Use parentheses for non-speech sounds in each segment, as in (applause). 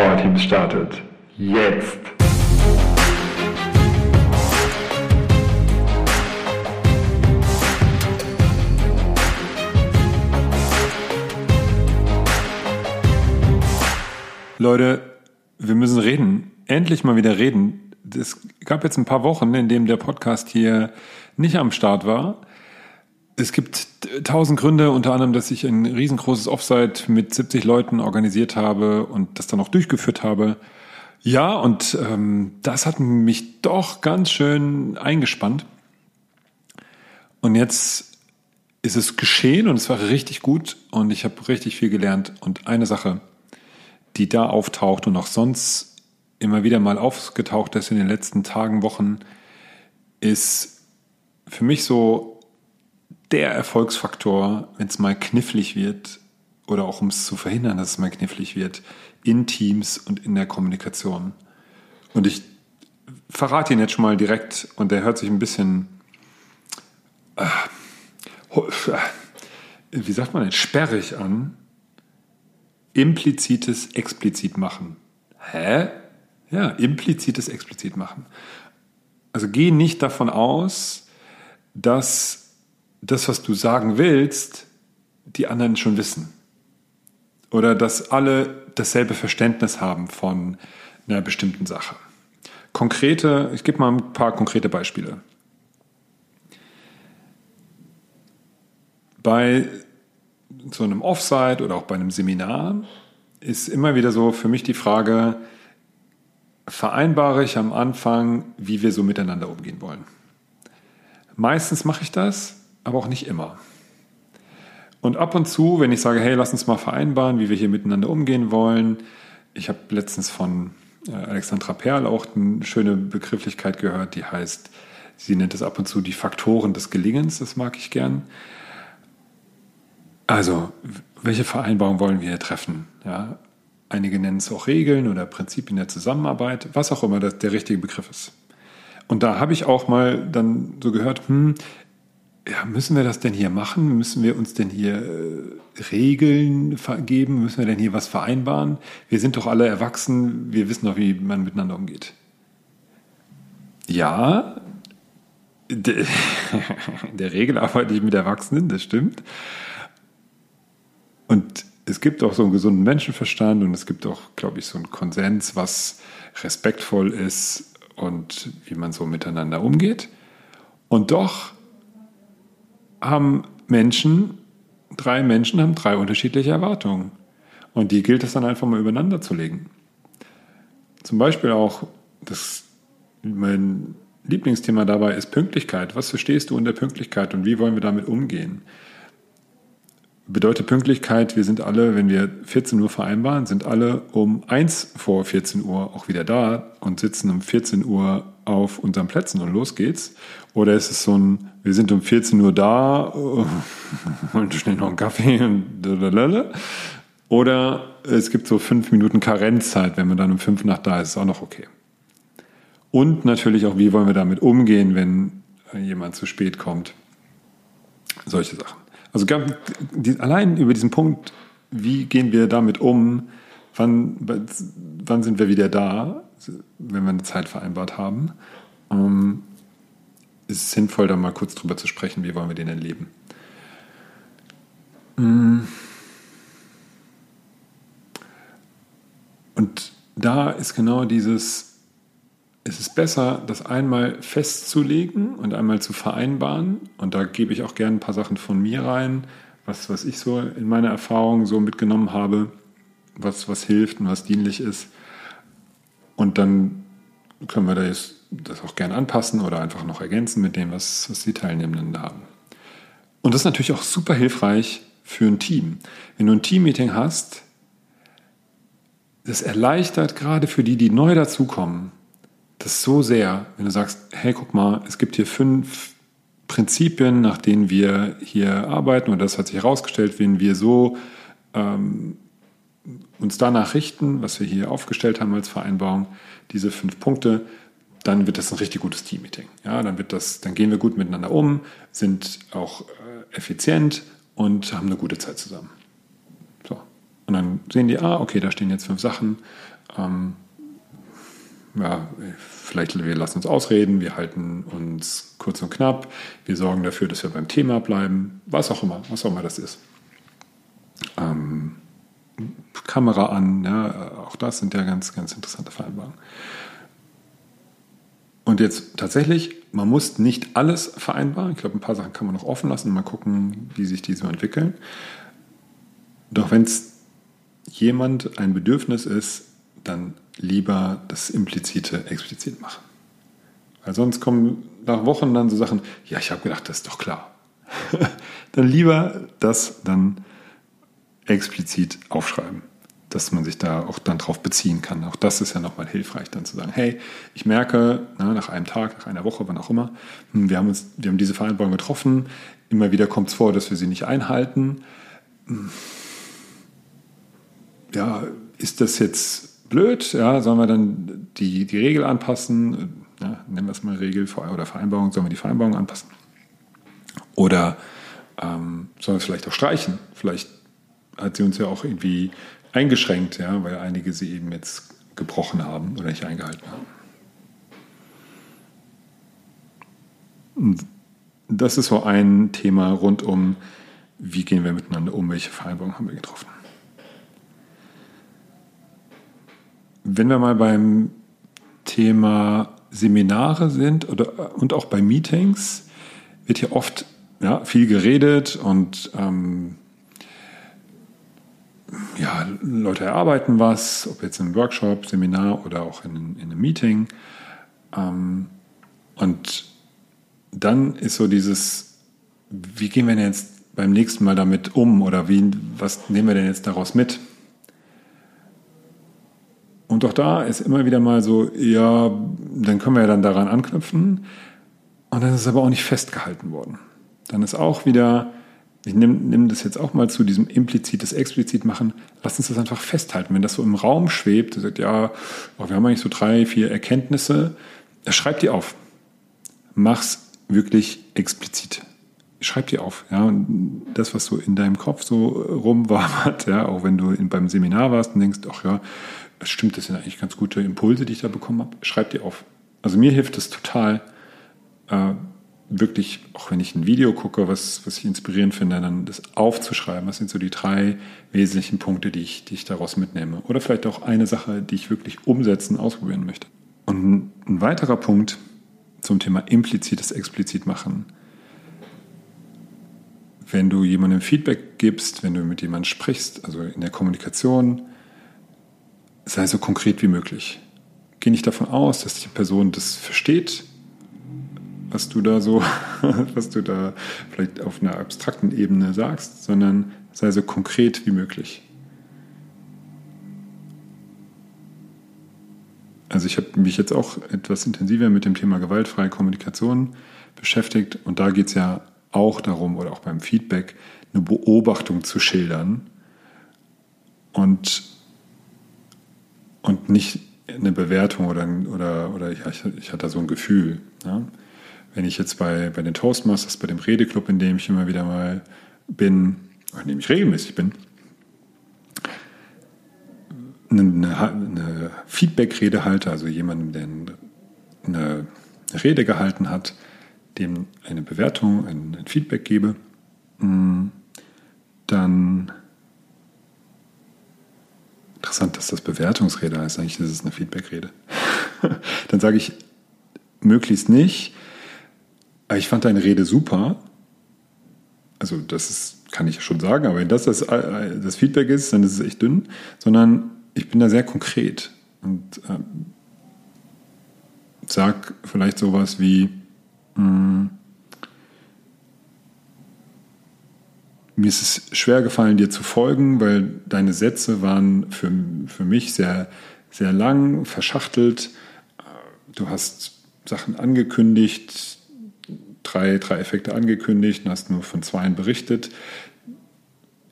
Power Teams startet. Jetzt! Leute, wir müssen reden. Endlich mal wieder reden. Es gab jetzt ein paar Wochen, in denen der Podcast hier nicht am Start war. Es gibt tausend Gründe, unter anderem, dass ich ein riesengroßes Offsite mit 70 Leuten organisiert habe und das dann auch durchgeführt habe. Ja, und ähm, das hat mich doch ganz schön eingespannt. Und jetzt ist es geschehen und es war richtig gut und ich habe richtig viel gelernt. Und eine Sache, die da auftaucht und auch sonst immer wieder mal aufgetaucht ist in den letzten Tagen, Wochen, ist für mich so der Erfolgsfaktor, wenn es mal knifflig wird oder auch um es zu verhindern, dass es mal knifflig wird, in Teams und in der Kommunikation. Und ich verrate ihn jetzt schon mal direkt und der hört sich ein bisschen, äh, wie sagt man denn, sperrig an. Implizites explizit machen. Hä? Ja, implizites explizit machen. Also geh nicht davon aus, dass das, was du sagen willst, die anderen schon wissen. Oder dass alle dasselbe Verständnis haben von einer bestimmten Sache. Konkrete, ich gebe mal ein paar konkrete Beispiele. Bei so einem Offsite oder auch bei einem Seminar ist immer wieder so für mich die Frage, vereinbare ich am Anfang, wie wir so miteinander umgehen wollen. Meistens mache ich das, aber auch nicht immer. Und ab und zu, wenn ich sage, hey, lass uns mal vereinbaren, wie wir hier miteinander umgehen wollen. Ich habe letztens von äh, Alexandra Perl auch eine schöne Begrifflichkeit gehört, die heißt, sie nennt es ab und zu die Faktoren des Gelingens, das mag ich gern. Also, welche Vereinbarung wollen wir hier treffen? Ja, einige nennen es auch Regeln oder Prinzipien der Zusammenarbeit, was auch immer der richtige Begriff ist. Und da habe ich auch mal dann so gehört, hm, ja, müssen wir das denn hier machen? Müssen wir uns denn hier äh, Regeln vergeben? Müssen wir denn hier was vereinbaren? Wir sind doch alle erwachsen, wir wissen doch, wie man miteinander umgeht. Ja, de, (laughs) der Regel arbeite ich mit Erwachsenen, das stimmt. Und es gibt auch so einen gesunden Menschenverstand und es gibt auch, glaube ich, so einen Konsens, was respektvoll ist und wie man so miteinander umgeht. Und doch haben Menschen, drei Menschen haben drei unterschiedliche Erwartungen. Und die gilt es dann einfach mal übereinander zu legen. Zum Beispiel auch, das, mein Lieblingsthema dabei ist Pünktlichkeit. Was verstehst du unter Pünktlichkeit und wie wollen wir damit umgehen? Bedeutet Pünktlichkeit, wir sind alle, wenn wir 14 Uhr vereinbaren, sind alle um 1 vor 14 Uhr auch wieder da und sitzen um 14 Uhr auf unseren Plätzen und los geht's? Oder ist es so ein, wir sind um 14 Uhr da (laughs) und schnell noch einen Kaffee und lalalala. Oder es gibt so fünf Minuten Karenzzeit, wenn man dann um fünf nach da ist, ist auch noch okay. Und natürlich auch, wie wollen wir damit umgehen, wenn jemand zu spät kommt. Solche Sachen. Also allein über diesen Punkt, wie gehen wir damit um, wann, wann sind wir wieder da, wenn wir eine Zeit vereinbart haben, ähm, ist es sinnvoll, da mal kurz drüber zu sprechen, wie wollen wir den erleben. Mm. Und da ist genau dieses, es ist besser, das einmal festzulegen und einmal zu vereinbaren. Und da gebe ich auch gerne ein paar Sachen von mir rein, was, was ich so in meiner Erfahrung so mitgenommen habe, was, was hilft und was dienlich ist. Und dann können wir das, das auch gerne anpassen oder einfach noch ergänzen mit dem, was, was die Teilnehmenden haben. Und das ist natürlich auch super hilfreich für ein Team. Wenn du ein Teammeeting hast, das erleichtert gerade für die, die neu dazukommen, das so sehr, wenn du sagst, hey, guck mal, es gibt hier fünf Prinzipien, nach denen wir hier arbeiten und das hat sich herausgestellt, wenn wir so ähm, uns danach richten, was wir hier aufgestellt haben als Vereinbarung, diese fünf Punkte, dann wird das ein richtig gutes Teammeeting. Ja, dann dann gehen wir gut miteinander um, sind auch äh, effizient und haben eine gute Zeit zusammen. So. Und dann sehen die, ah, okay, da stehen jetzt fünf Sachen. Ähm, ja, vielleicht wir lassen uns ausreden, wir halten uns kurz und knapp, wir sorgen dafür, dass wir beim Thema bleiben, was auch immer, was auch immer das ist. Ähm, Kamera an, ja, auch das sind ja ganz, ganz interessante Vereinbarungen. Und jetzt tatsächlich, man muss nicht alles vereinbaren. Ich glaube, ein paar Sachen kann man noch offen lassen mal gucken, wie sich die so entwickeln. Doch wenn es jemand ein Bedürfnis ist, dann lieber das Implizite explizit machen. Weil sonst kommen nach Wochen dann so Sachen, ja, ich habe gedacht, das ist doch klar. (laughs) dann lieber das dann explizit aufschreiben, dass man sich da auch dann drauf beziehen kann. Auch das ist ja nochmal hilfreich, dann zu sagen, hey, ich merke na, nach einem Tag, nach einer Woche, wann auch immer, hm, wir haben, uns, wir haben diese Vereinbarung getroffen, immer wieder kommt es vor, dass wir sie nicht einhalten. Hm. Ja, ist das jetzt blöd, ja, sollen wir dann die, die Regel anpassen, ja, nennen wir es mal Regel oder Vereinbarung, sollen wir die Vereinbarung anpassen? Oder ähm, sollen wir es vielleicht auch streichen? Vielleicht hat sie uns ja auch irgendwie eingeschränkt, ja, weil einige sie eben jetzt gebrochen haben oder nicht eingehalten haben. Und das ist so ein Thema rund um, wie gehen wir miteinander um, welche Vereinbarungen haben wir getroffen. Wenn wir mal beim Thema Seminare sind oder, und auch bei Meetings, wird hier oft ja, viel geredet und ähm, ja, Leute erarbeiten was, ob jetzt im Workshop, Seminar oder auch in, in einem Meeting. Ähm, und dann ist so dieses, wie gehen wir denn jetzt beim nächsten Mal damit um oder wie, was nehmen wir denn jetzt daraus mit? Und auch da ist immer wieder mal so, ja, dann können wir ja dann daran anknüpfen. Und dann ist es aber auch nicht festgehalten worden. Dann ist auch wieder, ich nehme nehm das jetzt auch mal zu diesem implizites explizit machen, lass uns das einfach festhalten. Wenn das so im Raum schwebt, du sagst, ja, oh, wir haben eigentlich so drei, vier Erkenntnisse, schreib die auf. Mach's wirklich explizit. Schreib die auf. Ja, und das, was so in deinem Kopf so rumwabert, ja, auch wenn du in, beim Seminar warst und denkst, ach ja, stimmt, das sind eigentlich ganz gute Impulse, die ich da bekommen habe. Schreib die auf. Also mir hilft es total, äh, wirklich, auch wenn ich ein Video gucke, was, was ich inspirierend finde, dann das aufzuschreiben. Was sind so die drei wesentlichen Punkte, die ich, die ich daraus mitnehme? Oder vielleicht auch eine Sache, die ich wirklich umsetzen, ausprobieren möchte. Und ein weiterer Punkt zum Thema implizites, explizit machen. Wenn du jemandem Feedback gibst, wenn du mit jemandem sprichst, also in der Kommunikation, sei so konkret wie möglich. Geh nicht davon aus, dass die Person das versteht, was du da so, (laughs) was du da vielleicht auf einer abstrakten Ebene sagst, sondern sei so konkret wie möglich. Also ich habe mich jetzt auch etwas intensiver mit dem Thema gewaltfreie Kommunikation beschäftigt und da geht es ja auch darum, oder auch beim Feedback, eine Beobachtung zu schildern und und nicht eine Bewertung oder, oder, oder ja, ich, ich hatte so ein Gefühl. Ja? Wenn ich jetzt bei, bei den Toastmasters, bei dem Redeclub, in dem ich immer wieder mal bin, in dem ich regelmäßig bin, eine, eine Feedback-Rede halte, also jemandem, der eine Rede gehalten hat, dem eine Bewertung, ein, ein Feedback gebe, mm, dann Interessant, dass das Bewertungsrede heißt. Eigentlich ist es eine Feedbackrede. (laughs) Dann sage ich möglichst nicht. Ich fand deine Rede super. Also das ist, kann ich schon sagen, aber wenn das, das das Feedback ist, dann ist es echt dünn. Sondern ich bin da sehr konkret und ähm, sag vielleicht sowas wie, mh, hm, mir ist es schwer gefallen, dir zu folgen, weil deine Sätze waren für, für mich sehr, sehr lang, verschachtelt. Du hast Sachen angekündigt, drei, drei Effekte angekündigt und hast nur von zweien berichtet.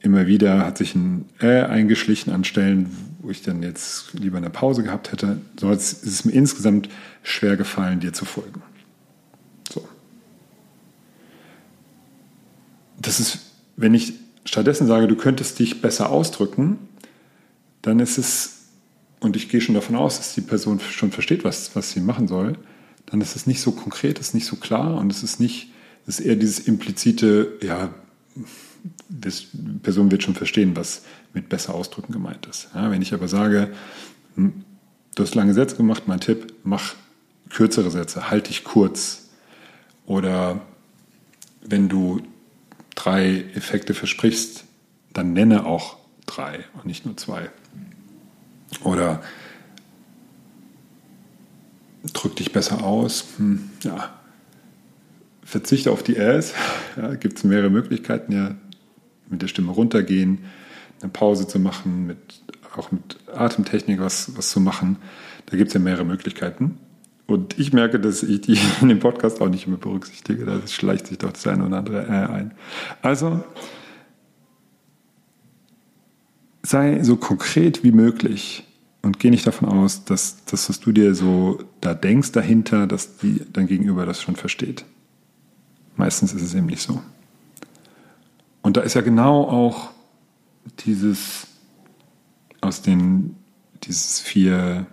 Immer wieder hat sich ein Äh eingeschlichen an Stellen, wo ich dann jetzt lieber eine Pause gehabt hätte. So ist es mir insgesamt schwer gefallen, dir zu folgen. So. Das ist wenn ich stattdessen sage, du könntest dich besser ausdrücken, dann ist es, und ich gehe schon davon aus, dass die Person schon versteht, was, was sie machen soll, dann ist es nicht so konkret, ist nicht so klar und es ist nicht, es ist eher dieses implizite, ja, die Person wird schon verstehen, was mit besser ausdrücken gemeint ist. Ja, wenn ich aber sage, hm, du hast lange Sätze gemacht, mein Tipp, mach kürzere Sätze, halte dich kurz. Oder wenn du drei Effekte versprichst, dann nenne auch drei und nicht nur zwei. Oder drück dich besser aus. Hm, ja. Verzichte auf die Äs. (laughs) Ja, Gibt es mehrere Möglichkeiten, ja, mit der Stimme runtergehen, eine Pause zu machen, mit, auch mit Atemtechnik was, was zu machen. Da gibt es ja mehrere Möglichkeiten. Und ich merke, dass ich die (laughs) in dem Podcast auch nicht immer berücksichtige. Da schleicht sich doch das eine oder andere äh ein. Also sei so konkret wie möglich und geh nicht davon aus, dass das, was du dir so da denkst dahinter, dass die dein Gegenüber das schon versteht. Meistens ist es eben nicht so. Und da ist ja genau auch dieses aus den dieses vier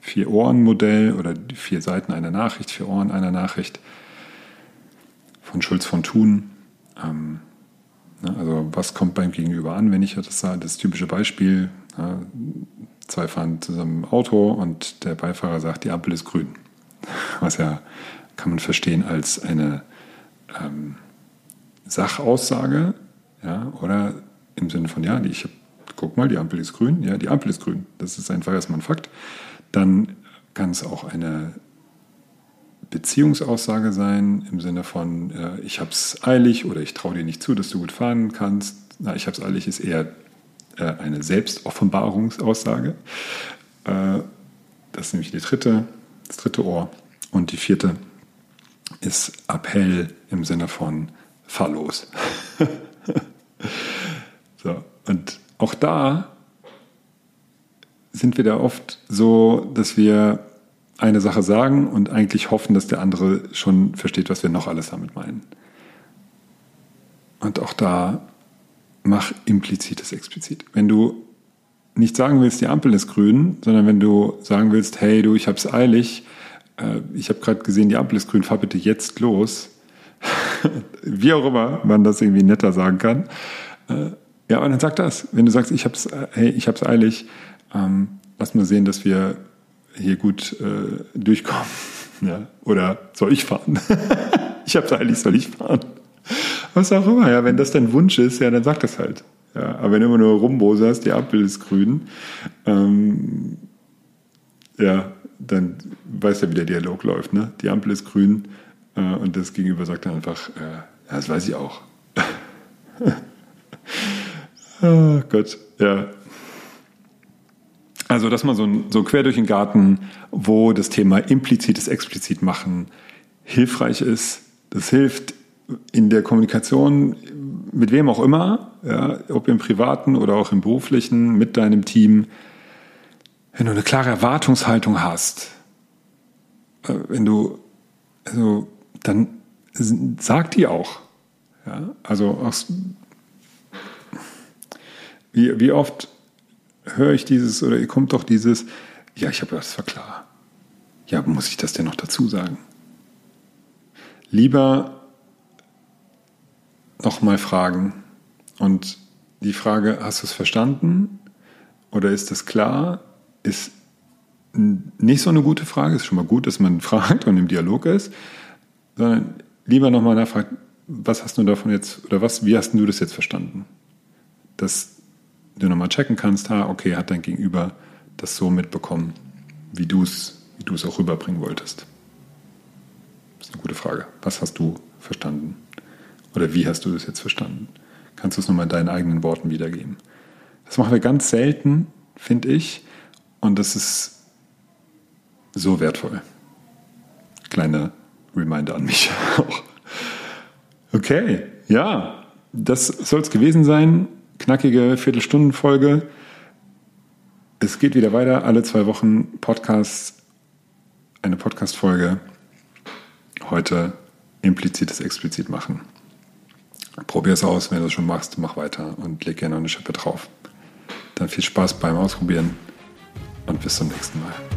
Vier-Ohren-Modell oder die vier Seiten einer Nachricht, vier Ohren einer Nachricht von Schulz von Thun. Ähm, ne, also was kommt beim Gegenüber an, wenn ich das sage? Das typische Beispiel, zwei fahren zusammen im Auto und der Beifahrer sagt, die Ampel ist grün. Was ja kann man verstehen als eine ähm, Sachaussage, ja, oder im Sinne von, ja, ich hab, guck mal, die Ampel ist grün, ja, die Ampel ist grün. Das ist einfach erstmal ein Fakt dann kann es auch eine Beziehungsaussage sein im Sinne von, äh, ich habe es eilig oder ich traue dir nicht zu, dass du gut fahren kannst. Na, ich habe es eilig ist eher äh, eine Selbstoffenbarungsaussage. Äh, das ist nämlich die dritte, das dritte Ohr. Und die vierte ist Appell im Sinne von fahr los. (laughs) so, und auch da sind wir da oft so, dass wir eine Sache sagen und eigentlich hoffen, dass der andere schon versteht, was wir noch alles damit meinen. Und auch da mach implizites explizit. Wenn du nicht sagen willst, die Ampel ist grün, sondern wenn du sagen willst, hey du, ich hab's eilig, äh, ich habe gerade gesehen, die Ampel ist grün, fahr bitte jetzt los. (laughs) Wie auch immer man das irgendwie netter sagen kann. Äh, ja, und dann sag das. Wenn du sagst, ich hab's, äh, hey, ich hab's eilig, ähm, lass mal sehen, dass wir hier gut durchkommen. (laughs) Ja? Oder soll ich fahren? (laughs) ich habe eigentlich, soll ich fahren? Was auch immer, ja, wenn das dein Wunsch ist, ja, dann sag das halt. Ja, aber wenn du immer nur rumboserst, die Ampel ist grün, ähm, ja, dann weiß ja, wie der Dialog läuft. Ne? Die Ampel ist grün äh, und das Gegenüber sagt dann einfach, äh, ja, das weiß ich auch. oh (laughs) Gott, ja. Also, dass man so, so quer durch den Garten, wo das Thema implizites Explizit machen hilfreich ist. Das hilft in der Kommunikation mit wem auch immer, ja, ob im privaten oder auch im beruflichen, mit deinem Team. Wenn du eine klare Erwartungshaltung hast, äh, wenn du, also, dann sag die auch. Ja, also, auch, wie, wie oft höre ich dieses oder kommt doch dieses, ja, ich habe das war klar. Ja, muss ich das denn noch dazu sagen? Lieber nochmal fragen und die Frage, hast du es verstanden oder ist das klar, ist nicht so eine gute Frage, ist schon mal gut, dass man (laughs) fragt und im Dialog ist, sondern lieber nochmal nachfragt, was hast du davon jetzt oder was, wie hast du das jetzt verstanden? Das du nochmal checken kannst, ah, okay, hat dein Gegenüber das so mitbekommen, wie du es wie du es auch rüberbringen wolltest? Das ist eine gute Frage. Was hast du verstanden? Oder wie hast du das jetzt verstanden? Kannst du es nochmal in deinen eigenen Worten wiedergeben? Das machen wir ganz selten, finde ich. Und das ist so wertvoll. Kleine Reminder an mich (laughs) auch. Okay, ja, das soll es gewesen sein knackige Viertelstundenfolge. Es geht wieder weiter, alle zwei Wochen Podcast, eine Podcast-Folge. Heute implizites explizit machen. Probier es aus, wenn du es schon machst, mach weiter und leg gerne eine Schippe drauf. Dann viel Spaß beim Ausprobieren und bis zum nächsten Mal.